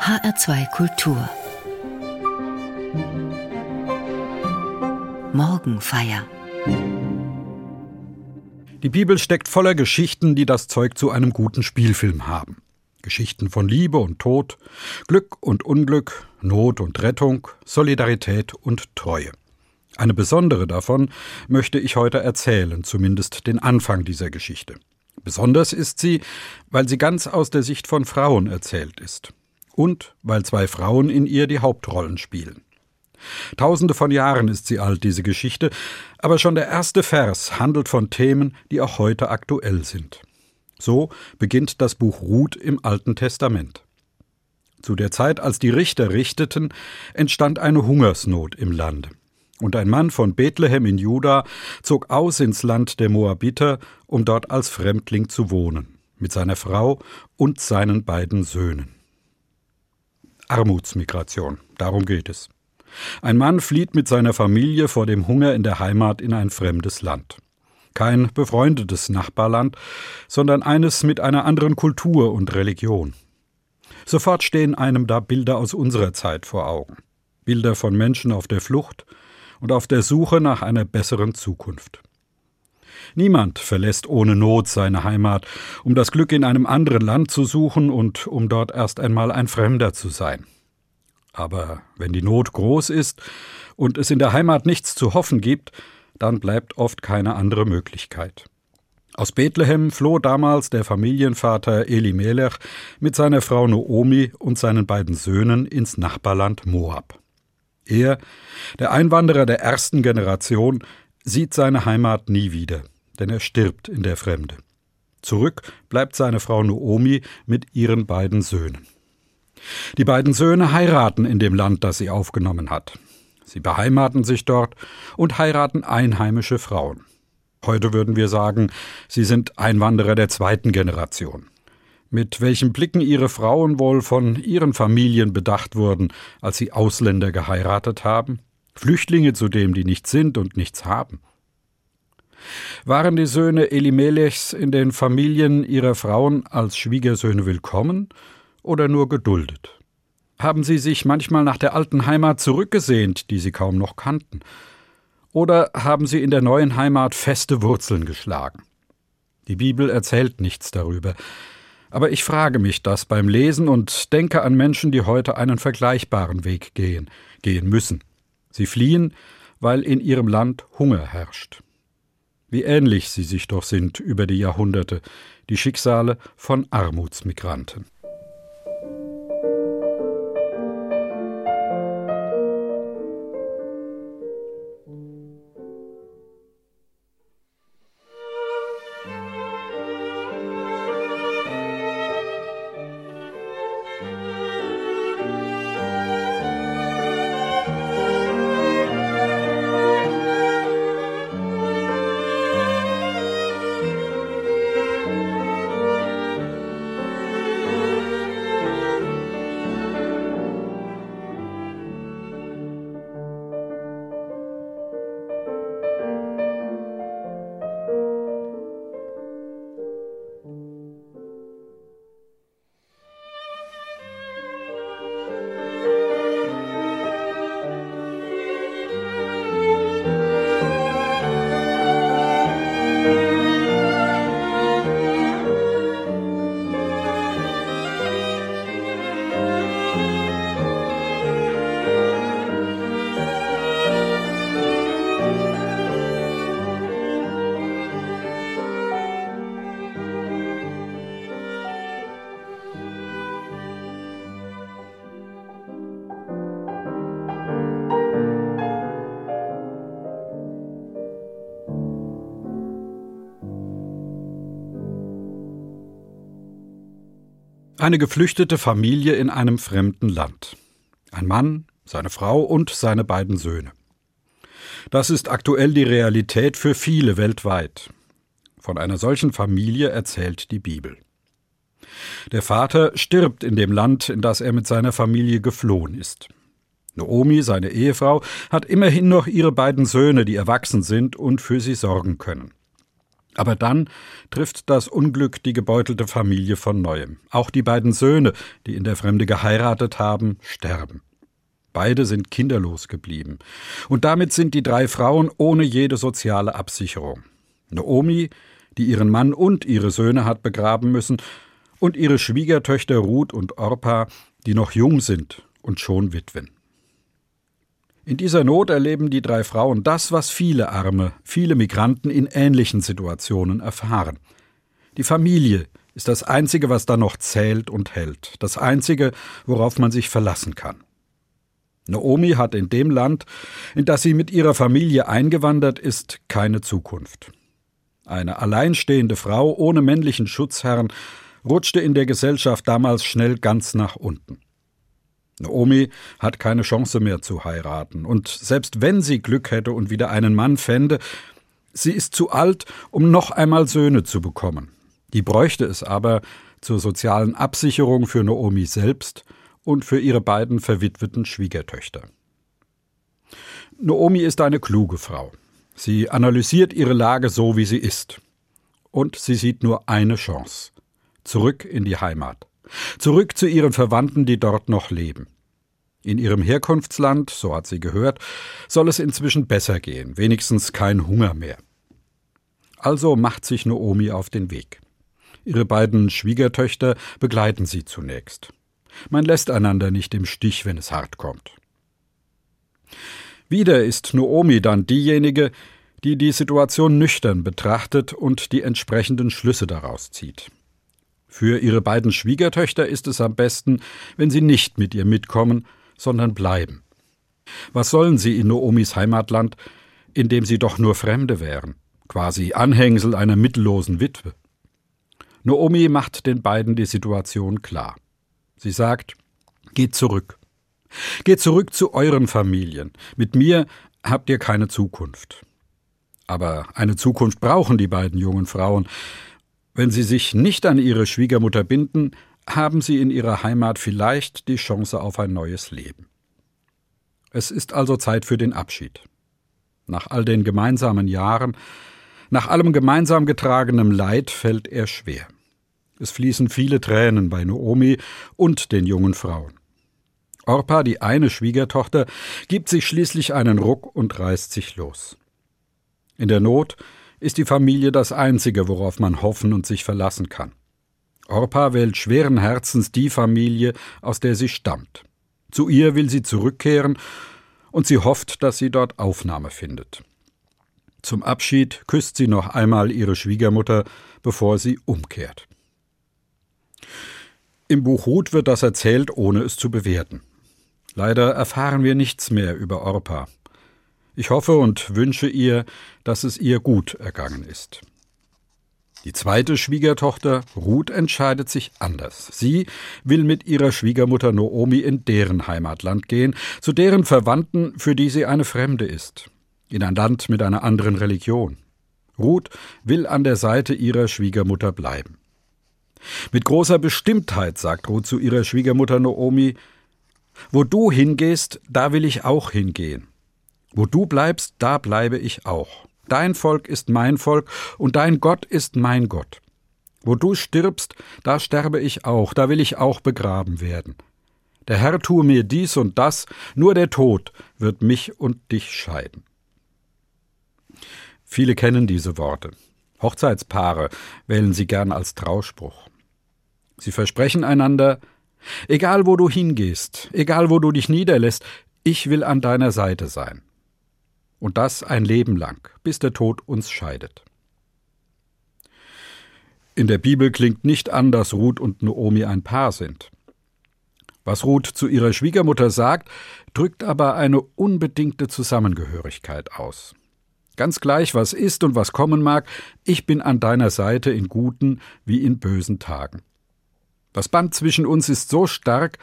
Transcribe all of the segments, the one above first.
HR2 Kultur Morgenfeier Die Bibel steckt voller Geschichten, die das Zeug zu einem guten Spielfilm haben. Geschichten von Liebe und Tod, Glück und Unglück, Not und Rettung, Solidarität und Treue. Eine besondere davon möchte ich heute erzählen, zumindest den Anfang dieser Geschichte. Besonders ist sie, weil sie ganz aus der Sicht von Frauen erzählt ist. Und weil zwei Frauen in ihr die Hauptrollen spielen. Tausende von Jahren ist sie alt, diese Geschichte, aber schon der erste Vers handelt von Themen, die auch heute aktuell sind. So beginnt das Buch Ruth im Alten Testament. Zu der Zeit, als die Richter richteten, entstand eine Hungersnot im Lande. Und ein Mann von Bethlehem in Juda zog aus ins Land der Moabiter, um dort als Fremdling zu wohnen, mit seiner Frau und seinen beiden Söhnen. Armutsmigration, darum geht es. Ein Mann flieht mit seiner Familie vor dem Hunger in der Heimat in ein fremdes Land. Kein befreundetes Nachbarland, sondern eines mit einer anderen Kultur und Religion. Sofort stehen einem da Bilder aus unserer Zeit vor Augen. Bilder von Menschen auf der Flucht, und auf der Suche nach einer besseren Zukunft. Niemand verlässt ohne Not seine Heimat, um das Glück in einem anderen Land zu suchen und um dort erst einmal ein Fremder zu sein. Aber wenn die Not groß ist und es in der Heimat nichts zu hoffen gibt, dann bleibt oft keine andere Möglichkeit. Aus Bethlehem floh damals der Familienvater Elimelech mit seiner Frau Noomi und seinen beiden Söhnen ins Nachbarland Moab. Er, der Einwanderer der ersten Generation, sieht seine Heimat nie wieder, denn er stirbt in der Fremde. Zurück bleibt seine Frau Noomi mit ihren beiden Söhnen. Die beiden Söhne heiraten in dem Land, das sie aufgenommen hat. Sie beheimaten sich dort und heiraten einheimische Frauen. Heute würden wir sagen, sie sind Einwanderer der zweiten Generation mit welchen Blicken ihre Frauen wohl von ihren Familien bedacht wurden, als sie Ausländer geheiratet haben, Flüchtlinge zudem, die nichts sind und nichts haben. Waren die Söhne Elimelechs in den Familien ihrer Frauen als Schwiegersöhne willkommen oder nur geduldet? Haben sie sich manchmal nach der alten Heimat zurückgesehnt, die sie kaum noch kannten? Oder haben sie in der neuen Heimat feste Wurzeln geschlagen? Die Bibel erzählt nichts darüber, aber ich frage mich das beim Lesen und denke an Menschen, die heute einen vergleichbaren Weg gehen, gehen müssen. Sie fliehen, weil in ihrem Land Hunger herrscht. Wie ähnlich sie sich doch sind über die Jahrhunderte, die Schicksale von Armutsmigranten. Eine geflüchtete Familie in einem fremden Land. Ein Mann, seine Frau und seine beiden Söhne. Das ist aktuell die Realität für viele weltweit. Von einer solchen Familie erzählt die Bibel. Der Vater stirbt in dem Land, in das er mit seiner Familie geflohen ist. Naomi, seine Ehefrau, hat immerhin noch ihre beiden Söhne, die erwachsen sind und für sie sorgen können. Aber dann trifft das Unglück die gebeutelte Familie von neuem. Auch die beiden Söhne, die in der Fremde geheiratet haben, sterben. Beide sind kinderlos geblieben. Und damit sind die drei Frauen ohne jede soziale Absicherung. Naomi, die ihren Mann und ihre Söhne hat begraben müssen, und ihre Schwiegertöchter Ruth und Orpa, die noch jung sind und schon Witwen. In dieser Not erleben die drei Frauen das, was viele Arme, viele Migranten in ähnlichen Situationen erfahren. Die Familie ist das Einzige, was da noch zählt und hält, das Einzige, worauf man sich verlassen kann. Naomi hat in dem Land, in das sie mit ihrer Familie eingewandert ist, keine Zukunft. Eine alleinstehende Frau ohne männlichen Schutzherrn rutschte in der Gesellschaft damals schnell ganz nach unten. Naomi hat keine Chance mehr zu heiraten, und selbst wenn sie Glück hätte und wieder einen Mann fände, sie ist zu alt, um noch einmal Söhne zu bekommen. Die bräuchte es aber zur sozialen Absicherung für Naomi selbst und für ihre beiden verwitweten Schwiegertöchter. Naomi ist eine kluge Frau. Sie analysiert ihre Lage so, wie sie ist. Und sie sieht nur eine Chance. Zurück in die Heimat. Zurück zu ihren Verwandten, die dort noch leben. In ihrem Herkunftsland, so hat sie gehört, soll es inzwischen besser gehen, wenigstens kein Hunger mehr. Also macht sich Naomi auf den Weg. Ihre beiden Schwiegertöchter begleiten sie zunächst. Man lässt einander nicht im Stich, wenn es hart kommt. Wieder ist Naomi dann diejenige, die die Situation nüchtern betrachtet und die entsprechenden Schlüsse daraus zieht. Für ihre beiden Schwiegertöchter ist es am besten, wenn sie nicht mit ihr mitkommen, sondern bleiben. Was sollen sie in Noomis Heimatland, in dem sie doch nur Fremde wären, quasi Anhängsel einer mittellosen Witwe? Noomi macht den beiden die Situation klar. Sie sagt, geht zurück. Geht zurück zu euren Familien. Mit mir habt ihr keine Zukunft. Aber eine Zukunft brauchen die beiden jungen Frauen. Wenn sie sich nicht an ihre Schwiegermutter binden, haben sie in ihrer Heimat vielleicht die Chance auf ein neues Leben. Es ist also Zeit für den Abschied. Nach all den gemeinsamen Jahren, nach allem gemeinsam getragenem Leid fällt er schwer. Es fließen viele Tränen bei Noomi und den jungen Frauen. Orpa, die eine Schwiegertochter, gibt sich schließlich einen Ruck und reißt sich los. In der Not ist die Familie das Einzige, worauf man hoffen und sich verlassen kann. Orpa wählt schweren Herzens die Familie, aus der sie stammt. Zu ihr will sie zurückkehren und sie hofft, dass sie dort Aufnahme findet. Zum Abschied küsst sie noch einmal ihre Schwiegermutter, bevor sie umkehrt. Im Buch Ruth wird das erzählt, ohne es zu bewerten. Leider erfahren wir nichts mehr über Orpa. Ich hoffe und wünsche ihr, dass es ihr gut ergangen ist. Die zweite Schwiegertochter, Ruth, entscheidet sich anders. Sie will mit ihrer Schwiegermutter Noomi in deren Heimatland gehen, zu deren Verwandten, für die sie eine Fremde ist, in ein Land mit einer anderen Religion. Ruth will an der Seite ihrer Schwiegermutter bleiben. Mit großer Bestimmtheit sagt Ruth zu ihrer Schwiegermutter Noomi, Wo du hingehst, da will ich auch hingehen. Wo du bleibst, da bleibe ich auch. Dein Volk ist mein Volk und dein Gott ist mein Gott. Wo du stirbst, da sterbe ich auch, da will ich auch begraben werden. Der Herr tue mir dies und das, nur der Tod wird mich und dich scheiden. Viele kennen diese Worte. Hochzeitspaare wählen sie gern als Trauspruch. Sie versprechen einander, egal wo du hingehst, egal wo du dich niederlässt, ich will an deiner Seite sein. Und das ein Leben lang, bis der Tod uns scheidet. In der Bibel klingt nicht an, dass Ruth und Noomi ein Paar sind. Was Ruth zu ihrer Schwiegermutter sagt, drückt aber eine unbedingte Zusammengehörigkeit aus. Ganz gleich, was ist und was kommen mag, ich bin an deiner Seite in guten wie in bösen Tagen. Das Band zwischen uns ist so stark,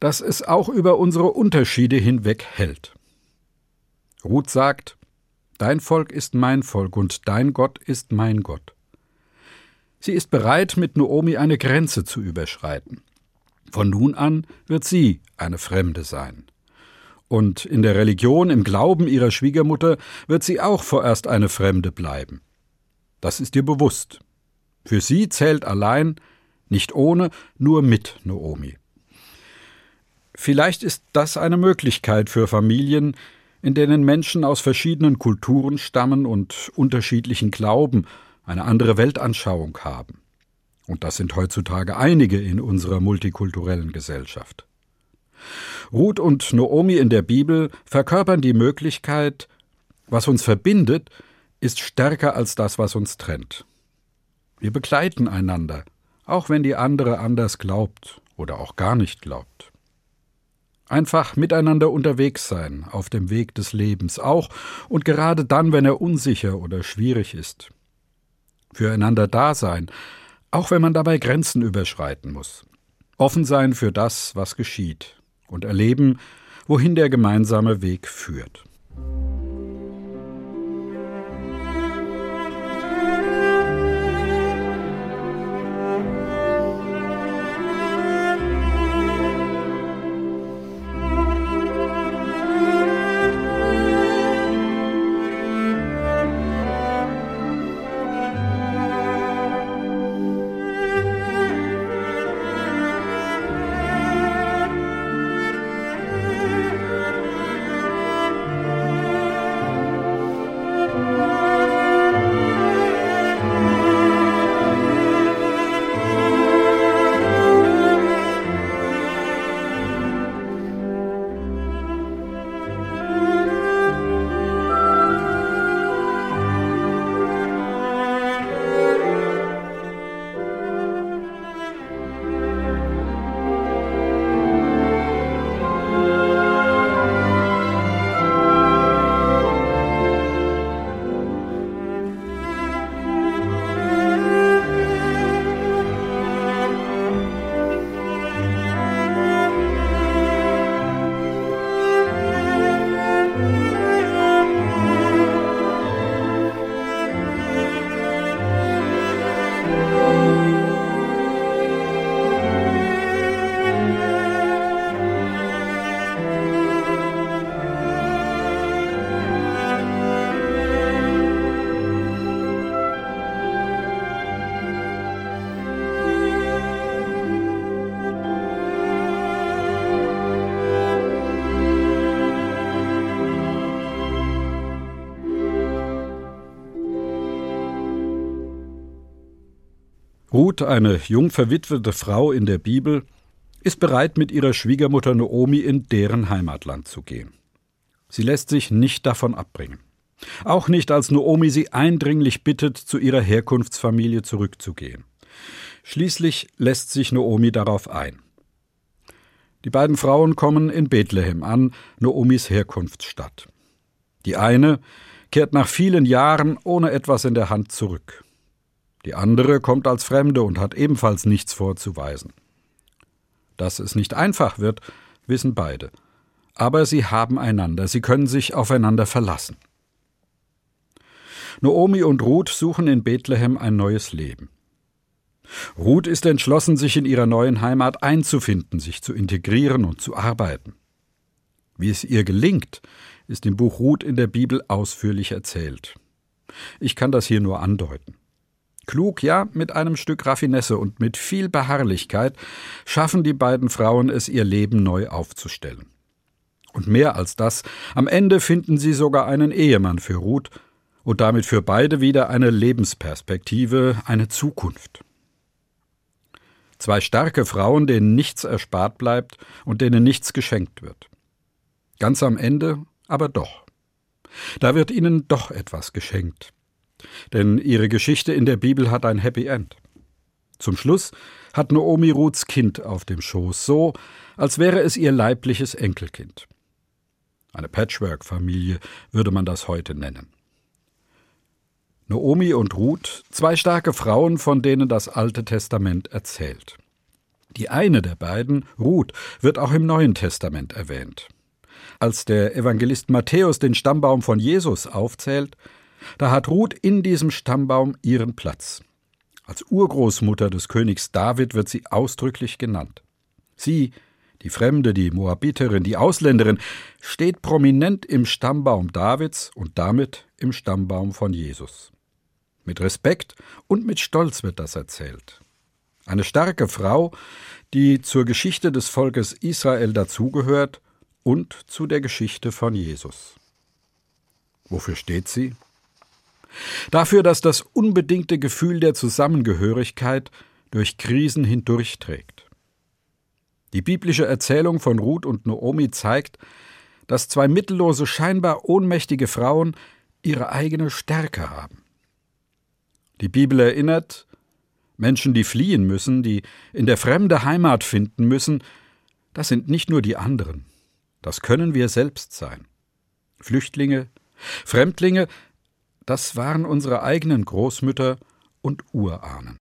dass es auch über unsere Unterschiede hinweg hält. Ruth sagt, Dein Volk ist mein Volk und dein Gott ist mein Gott. Sie ist bereit, mit Noomi eine Grenze zu überschreiten. Von nun an wird sie eine Fremde sein. Und in der Religion, im Glauben ihrer Schwiegermutter wird sie auch vorerst eine Fremde bleiben. Das ist ihr bewusst. Für sie zählt allein, nicht ohne, nur mit Noomi. Vielleicht ist das eine Möglichkeit für Familien, in denen Menschen aus verschiedenen Kulturen stammen und unterschiedlichen Glauben, eine andere Weltanschauung haben. Und das sind heutzutage einige in unserer multikulturellen Gesellschaft. Ruth und Noomi in der Bibel verkörpern die Möglichkeit, was uns verbindet, ist stärker als das, was uns trennt. Wir begleiten einander, auch wenn die andere anders glaubt oder auch gar nicht glaubt. Einfach miteinander unterwegs sein, auf dem Weg des Lebens, auch und gerade dann, wenn er unsicher oder schwierig ist. Füreinander da sein, auch wenn man dabei Grenzen überschreiten muss. Offen sein für das, was geschieht, und erleben, wohin der gemeinsame Weg führt. Ruth, eine jung verwitwete Frau in der Bibel, ist bereit, mit ihrer Schwiegermutter Noomi in deren Heimatland zu gehen. Sie lässt sich nicht davon abbringen. Auch nicht, als Noomi sie eindringlich bittet, zu ihrer Herkunftsfamilie zurückzugehen. Schließlich lässt sich Noomi darauf ein. Die beiden Frauen kommen in Bethlehem an, Noomis Herkunftsstadt. Die eine kehrt nach vielen Jahren ohne etwas in der Hand zurück. Die andere kommt als Fremde und hat ebenfalls nichts vorzuweisen. Dass es nicht einfach wird, wissen beide. Aber sie haben einander, sie können sich aufeinander verlassen. Noomi und Ruth suchen in Bethlehem ein neues Leben. Ruth ist entschlossen, sich in ihrer neuen Heimat einzufinden, sich zu integrieren und zu arbeiten. Wie es ihr gelingt, ist im Buch Ruth in der Bibel ausführlich erzählt. Ich kann das hier nur andeuten. Klug, ja, mit einem Stück Raffinesse und mit viel Beharrlichkeit schaffen die beiden Frauen es, ihr Leben neu aufzustellen. Und mehr als das, am Ende finden sie sogar einen Ehemann für Ruth und damit für beide wieder eine Lebensperspektive, eine Zukunft. Zwei starke Frauen, denen nichts erspart bleibt und denen nichts geschenkt wird. Ganz am Ende aber doch. Da wird ihnen doch etwas geschenkt. Denn ihre Geschichte in der Bibel hat ein Happy End. Zum Schluss hat Noomi Ruths Kind auf dem Schoß, so als wäre es ihr leibliches Enkelkind. Eine Patchwork-Familie würde man das heute nennen. Noomi und Ruth, zwei starke Frauen, von denen das Alte Testament erzählt. Die eine der beiden, Ruth, wird auch im Neuen Testament erwähnt. Als der Evangelist Matthäus den Stammbaum von Jesus aufzählt, da hat Ruth in diesem Stammbaum ihren Platz. Als Urgroßmutter des Königs David wird sie ausdrücklich genannt. Sie, die Fremde, die Moabiterin, die Ausländerin, steht prominent im Stammbaum Davids und damit im Stammbaum von Jesus. Mit Respekt und mit Stolz wird das erzählt. Eine starke Frau, die zur Geschichte des Volkes Israel dazugehört und zu der Geschichte von Jesus. Wofür steht sie? Dafür, dass das unbedingte Gefühl der Zusammengehörigkeit durch Krisen hindurchträgt. Die biblische Erzählung von Ruth und Noomi zeigt, dass zwei mittellose, scheinbar ohnmächtige Frauen ihre eigene Stärke haben. Die Bibel erinnert, Menschen, die fliehen müssen, die in der Fremde Heimat finden müssen, das sind nicht nur die anderen, das können wir selbst sein. Flüchtlinge, Fremdlinge, das waren unsere eigenen Großmütter und Urahnen.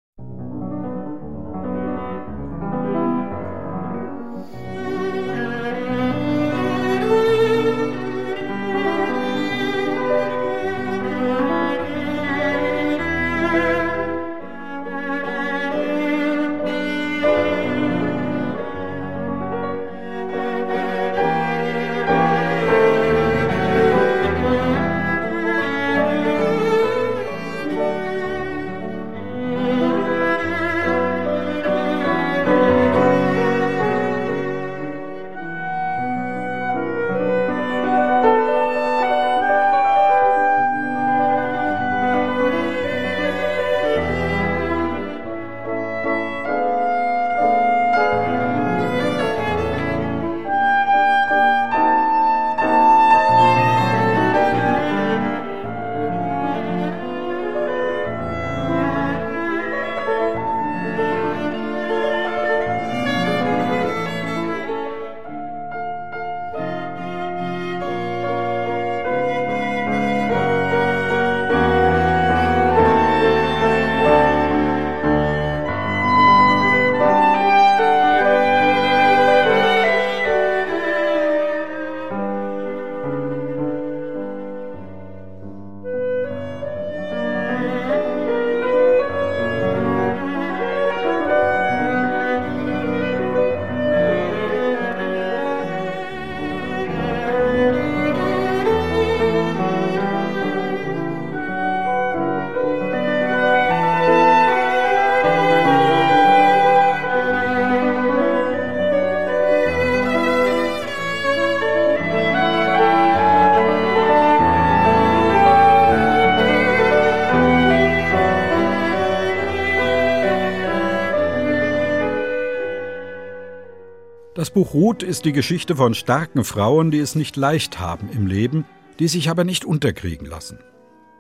Das Buch Ruth ist die Geschichte von starken Frauen, die es nicht leicht haben im Leben, die sich aber nicht unterkriegen lassen.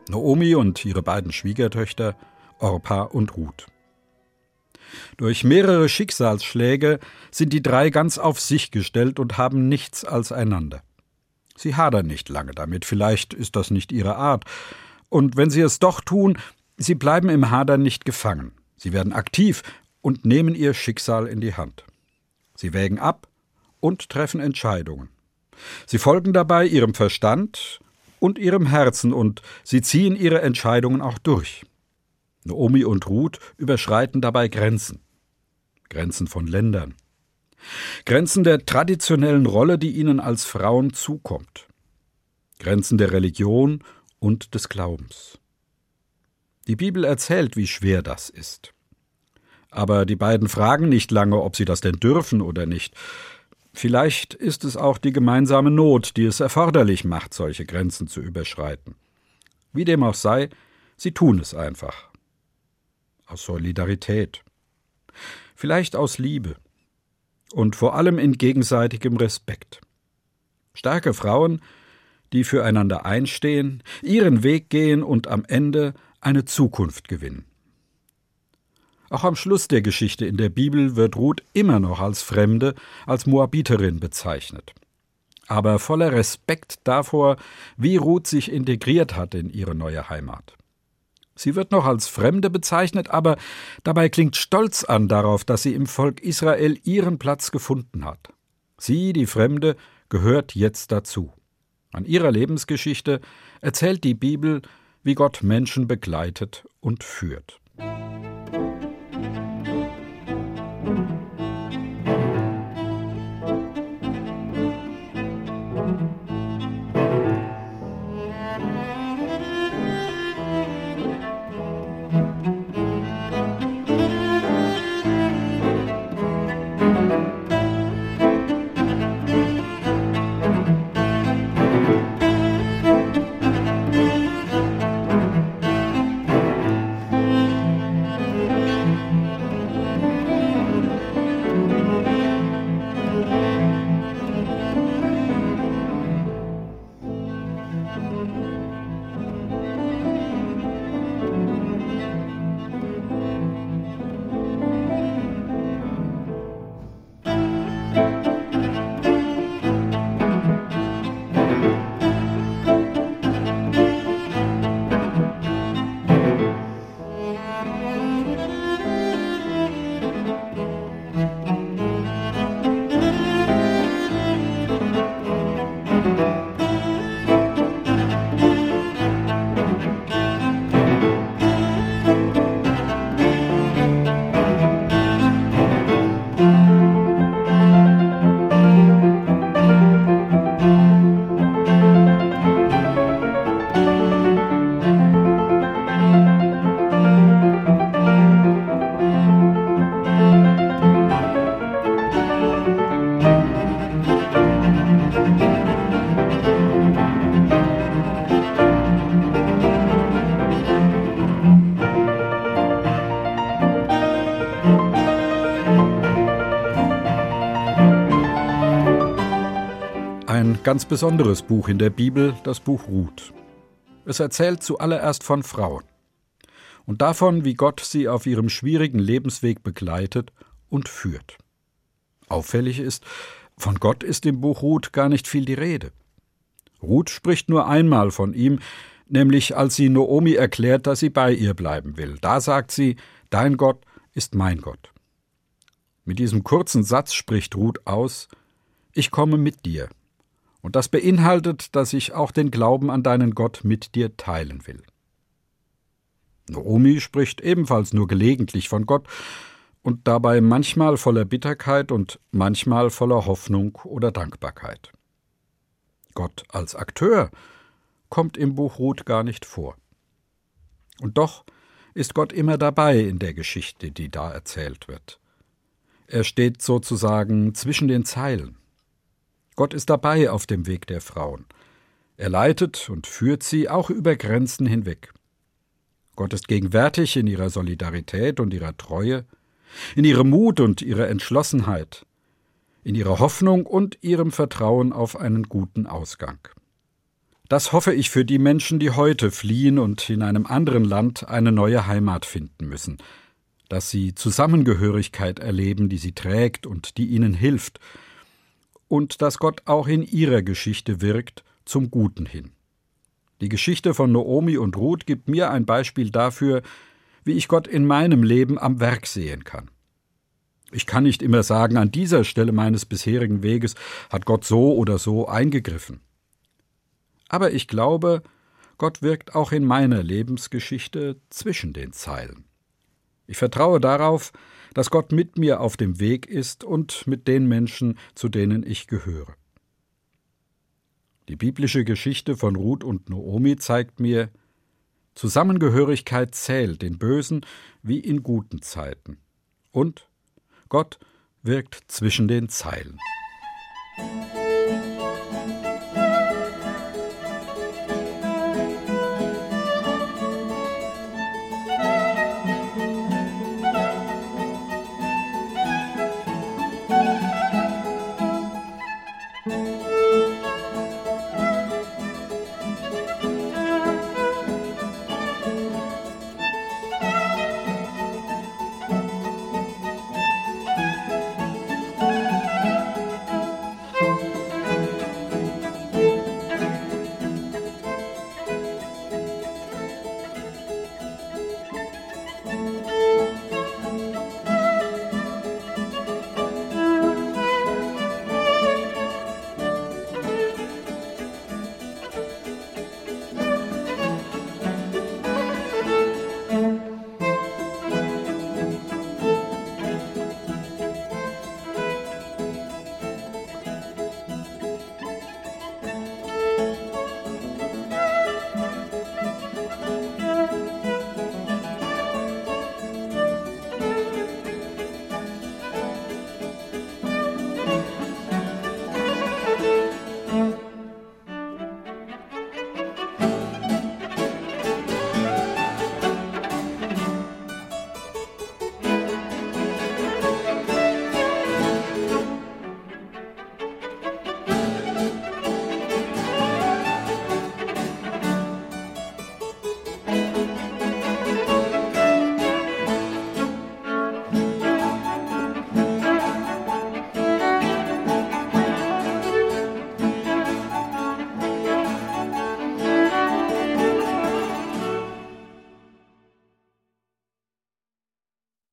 Naomi und ihre beiden Schwiegertöchter, Orpa und Ruth. Durch mehrere Schicksalsschläge sind die drei ganz auf sich gestellt und haben nichts als einander. Sie hadern nicht lange damit, vielleicht ist das nicht ihre Art. Und wenn sie es doch tun, sie bleiben im Hadern nicht gefangen. Sie werden aktiv und nehmen ihr Schicksal in die Hand. Sie wägen ab und treffen Entscheidungen. Sie folgen dabei ihrem Verstand und ihrem Herzen und sie ziehen ihre Entscheidungen auch durch. Naomi und Ruth überschreiten dabei Grenzen. Grenzen von Ländern. Grenzen der traditionellen Rolle, die ihnen als Frauen zukommt. Grenzen der Religion und des Glaubens. Die Bibel erzählt, wie schwer das ist. Aber die beiden fragen nicht lange, ob sie das denn dürfen oder nicht. Vielleicht ist es auch die gemeinsame Not, die es erforderlich macht, solche Grenzen zu überschreiten. Wie dem auch sei, sie tun es einfach. Aus Solidarität. Vielleicht aus Liebe. Und vor allem in gegenseitigem Respekt. Starke Frauen, die füreinander einstehen, ihren Weg gehen und am Ende eine Zukunft gewinnen. Auch am Schluss der Geschichte in der Bibel wird Ruth immer noch als Fremde, als Moabiterin bezeichnet. Aber voller Respekt davor, wie Ruth sich integriert hat in ihre neue Heimat. Sie wird noch als Fremde bezeichnet, aber dabei klingt Stolz an darauf, dass sie im Volk Israel ihren Platz gefunden hat. Sie, die Fremde, gehört jetzt dazu. An ihrer Lebensgeschichte erzählt die Bibel, wie Gott Menschen begleitet und führt. Ganz besonderes Buch in der Bibel, das Buch Ruth. Es erzählt zuallererst von Frauen und davon, wie Gott sie auf ihrem schwierigen Lebensweg begleitet und führt. Auffällig ist, von Gott ist im Buch Ruth gar nicht viel die Rede. Ruth spricht nur einmal von ihm, nämlich als sie Noomi erklärt, dass sie bei ihr bleiben will. Da sagt sie, Dein Gott ist mein Gott. Mit diesem kurzen Satz spricht Ruth aus, Ich komme mit dir. Und das beinhaltet, dass ich auch den Glauben an deinen Gott mit dir teilen will. Noomi spricht ebenfalls nur gelegentlich von Gott und dabei manchmal voller Bitterkeit und manchmal voller Hoffnung oder Dankbarkeit. Gott als Akteur kommt im Buch Ruth gar nicht vor. Und doch ist Gott immer dabei in der Geschichte, die da erzählt wird. Er steht sozusagen zwischen den Zeilen. Gott ist dabei auf dem Weg der Frauen. Er leitet und führt sie auch über Grenzen hinweg. Gott ist gegenwärtig in ihrer Solidarität und ihrer Treue, in ihrem Mut und ihrer Entschlossenheit, in ihrer Hoffnung und ihrem Vertrauen auf einen guten Ausgang. Das hoffe ich für die Menschen, die heute fliehen und in einem anderen Land eine neue Heimat finden müssen, dass sie Zusammengehörigkeit erleben, die sie trägt und die ihnen hilft, und dass Gott auch in ihrer Geschichte wirkt, zum Guten hin. Die Geschichte von Noomi und Ruth gibt mir ein Beispiel dafür, wie ich Gott in meinem Leben am Werk sehen kann. Ich kann nicht immer sagen, an dieser Stelle meines bisherigen Weges hat Gott so oder so eingegriffen. Aber ich glaube, Gott wirkt auch in meiner Lebensgeschichte zwischen den Zeilen. Ich vertraue darauf, dass Gott mit mir auf dem Weg ist und mit den Menschen, zu denen ich gehöre. Die biblische Geschichte von Ruth und Noomi zeigt mir, Zusammengehörigkeit zählt in bösen wie in guten Zeiten. Und Gott wirkt zwischen den Zeilen.